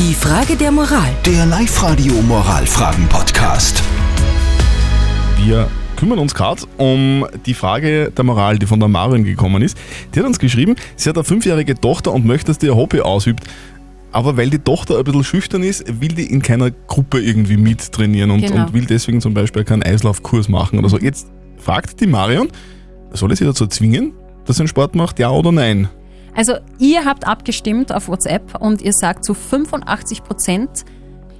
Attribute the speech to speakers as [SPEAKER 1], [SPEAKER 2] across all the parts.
[SPEAKER 1] Die Frage der Moral.
[SPEAKER 2] Der Live-Radio Moralfragen-Podcast.
[SPEAKER 3] Wir kümmern uns gerade um die Frage der Moral, die von der Marion gekommen ist. Die hat uns geschrieben, sie hat eine fünfjährige Tochter und möchte, dass die ihr Hobby ausübt. Aber weil die Tochter ein bisschen schüchtern ist, will die in keiner Gruppe irgendwie mittrainieren und,
[SPEAKER 4] Genau.
[SPEAKER 3] und will deswegen zum Beispiel keinen Eislaufkurs machen oder so. Jetzt fragt die Marion, soll ich sie dazu zwingen, dass sie einen Sport macht, ja oder nein?
[SPEAKER 4] Also ihr habt abgestimmt auf WhatsApp und ihr sagt zu 85 Prozent,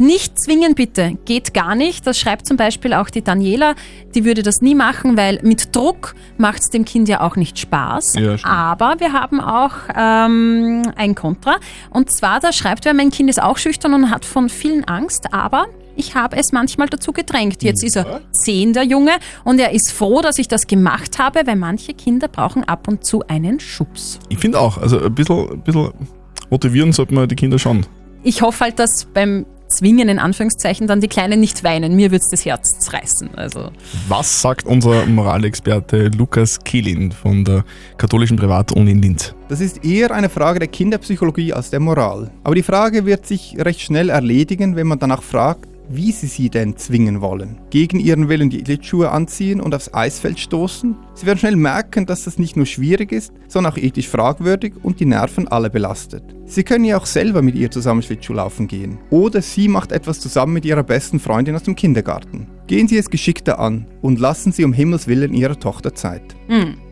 [SPEAKER 4] nicht zwingen bitte, geht gar nicht. Das schreibt zum Beispiel auch die Daniela, die würde das nie machen, weil mit Druck macht es dem Kind ja auch nicht Spaß.
[SPEAKER 3] Ja.
[SPEAKER 4] Aber wir haben auch ähm, ein Kontra. Und zwar, da schreibt wer, mein Kind ist auch schüchtern und hat von vielen Angst, aber ich habe es manchmal dazu gedrängt. Jetzt ist er zehn, der Junge, und er ist froh, dass ich das gemacht habe, weil manche Kinder brauchen ab und zu einen Schubs.
[SPEAKER 3] Ich finde auch, also ein bisschen, ein bisschen motivieren sollte man die Kinder schon.
[SPEAKER 4] ich hoffe halt, dass beim Zwingen in Anführungszeichen dann die Kleinen nicht weinen. Mir wird's das Herz zerreißen. Also
[SPEAKER 3] Was sagt unser Moralexperte Lukas Kehlin von der katholischen Privatuni in Linz?
[SPEAKER 5] Das ist eher eine Frage der Kinderpsychologie als der Moral. Aber die Frage wird sich recht schnell erledigen, wenn man danach fragt, wie sie sie denn zwingen wollen. Gegen ihren Willen die Schlittschuhe anziehen und aufs Eisfeld stoßen? Sie werden schnell merken, dass das nicht nur schwierig ist, sondern auch ethisch fragwürdig und die Nerven alle belastet. Sie können ja auch selber mit ihr zusammen Schlittschuh laufen gehen. Oder sie macht etwas zusammen mit ihrer besten Freundin aus dem Kindergarten. Gehen Sie es geschickter an und lassen Sie um Himmels Willen Ihrer Tochter Zeit.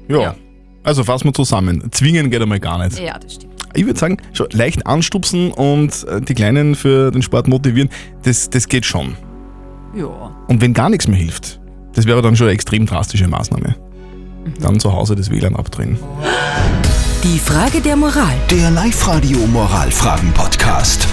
[SPEAKER 3] Ja.
[SPEAKER 4] Ja.
[SPEAKER 3] Also fassen wir zusammen. Zwingen geht einmal gar nicht.
[SPEAKER 4] ja, das stimmt.
[SPEAKER 3] Ich würde sagen, schon leicht anstupsen und äh, die Kleinen für den Sport motivieren, das, das geht schon.
[SPEAKER 4] Ja.
[SPEAKER 3] Und wenn gar nichts mehr hilft, das wäre dann schon eine extrem drastische Maßnahme. Dann zu Hause das WLAN abdrehen.
[SPEAKER 1] Die Frage der Moral.
[SPEAKER 2] Der Live-Radio Moralfragen-Podcast.